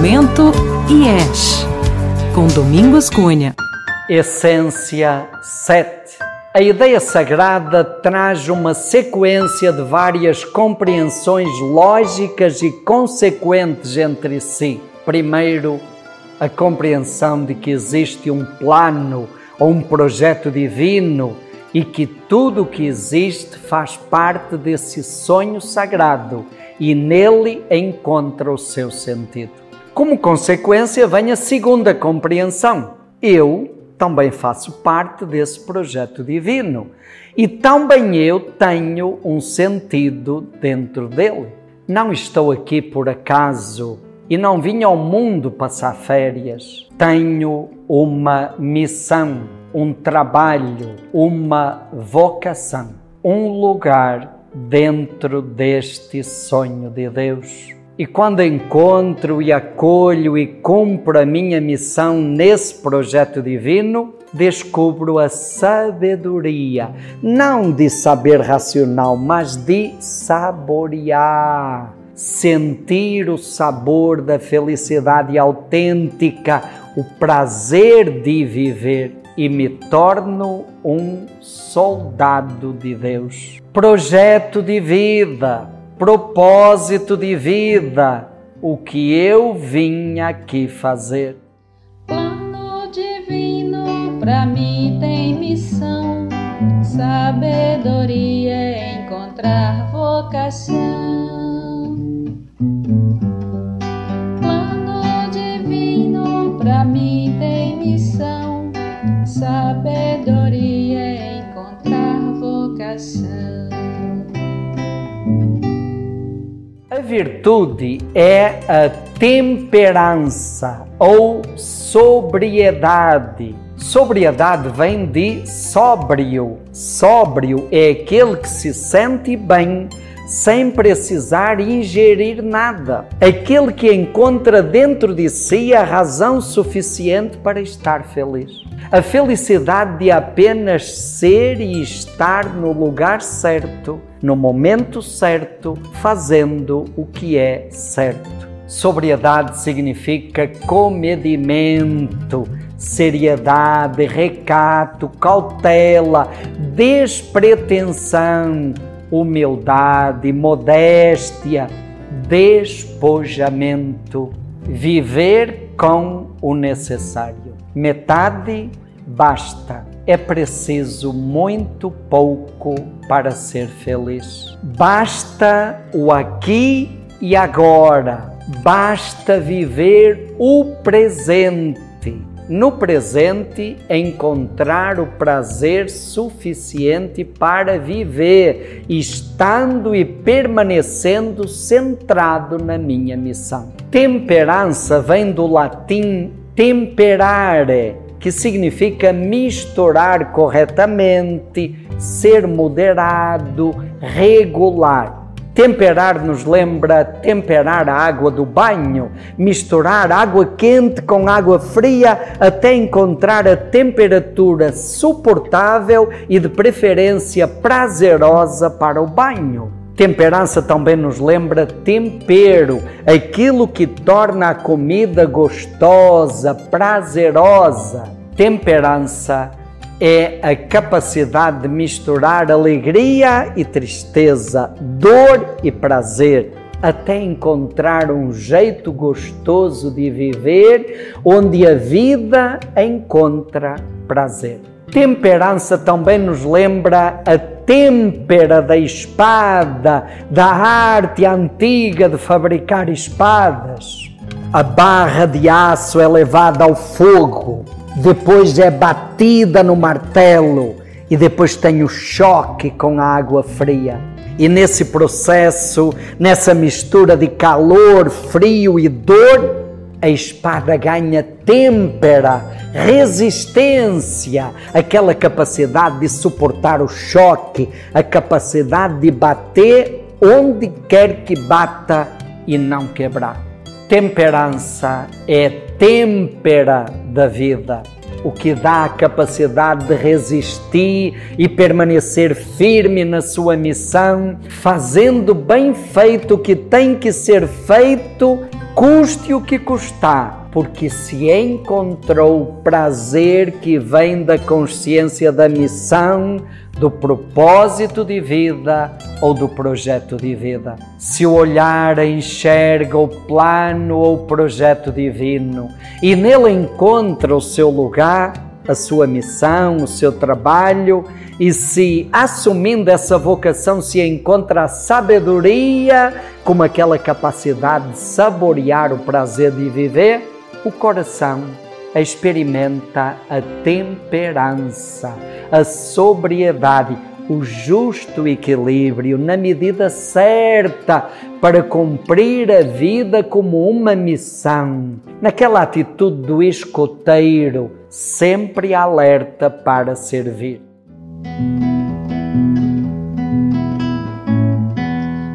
Santo IES, com Domingos Cunha. Essência 7. A ideia sagrada traz uma sequência de várias compreensões lógicas e consequentes entre si. Primeiro, a compreensão de que existe um plano ou um projeto divino e que tudo o que existe faz parte desse sonho sagrado e nele encontra o seu sentido. Como consequência, vem a segunda compreensão. Eu também faço parte desse projeto divino e também eu tenho um sentido dentro dele. Não estou aqui por acaso e não vim ao mundo passar férias. Tenho uma missão, um trabalho, uma vocação, um lugar dentro deste sonho de Deus. E quando encontro e acolho e cumpro a minha missão nesse projeto divino, descubro a sabedoria, não de saber racional, mas de saborear, sentir o sabor da felicidade autêntica, o prazer de viver e me torno um soldado de Deus. Projeto de vida, propósito de vida, o que eu vim aqui fazer. Plano divino para mim tem missão, sabedoria é encontrar vocação. sabedoria é encontrar vocação. A virtude é a temperança ou sobriedade. Sobriedade vem de sóbrio. Sóbrio é aquele que se sente bem sem precisar ingerir nada. Aquele que encontra dentro de si a razão suficiente para estar feliz. A felicidade de apenas ser e estar no lugar certo, no momento certo, fazendo o que é certo. Sobriedade significa comedimento, seriedade, recato, cautela, despretensão humildade, modéstia, despojamento, viver com o necessário. Metade basta. É preciso muito pouco para ser feliz. Basta o aqui e agora. Basta viver o presente no presente encontrar o prazer suficiente para viver, estando e permanecendo centrado na minha missão. Temperança vem do latim temperare, que significa misturar corretamente, ser moderado, regular. Temperar nos lembra temperar a água do banho, misturar água quente com água fria até encontrar a temperatura suportável e de preferência prazerosa para o banho. Temperança também nos lembra tempero, aquilo que torna a comida gostosa, prazerosa. Temperança é a capacidade de misturar alegria e tristeza, dor e prazer, até encontrar um jeito gostoso de viver onde a vida encontra prazer. Temperança também nos lembra a têmpera da espada, da arte antiga de fabricar espadas. A barra de aço é levada ao fogo depois é batida no martelo e depois tem o choque com a água fria. E nesse processo, nessa mistura de calor, frio e dor, a espada ganha têmpera, resistência, aquela capacidade de suportar o choque, a capacidade de bater onde quer que bata e não quebrar. Temperança é têmpera da vida, o que dá a capacidade de resistir e permanecer firme na sua missão, fazendo bem feito o que tem que ser feito, custe o que custar, porque se encontrou prazer que vem da consciência da missão, do propósito de vida ou do projeto de vida. Se o olhar enxerga o plano ou o projeto divino e nele encontra o seu lugar, a sua missão, o seu trabalho, e se assumindo essa vocação se encontra a sabedoria como aquela capacidade de saborear o prazer de viver, o coração experimenta a temperança, a sobriedade, o justo equilíbrio na medida certa para cumprir a vida como uma missão, naquela atitude do escoteiro, sempre alerta para servir.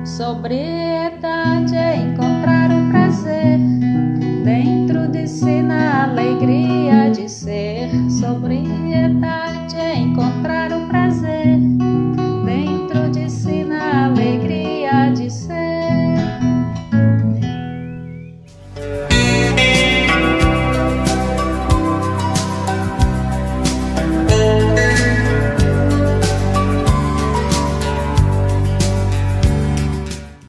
Sobriedade si na alegria de ser.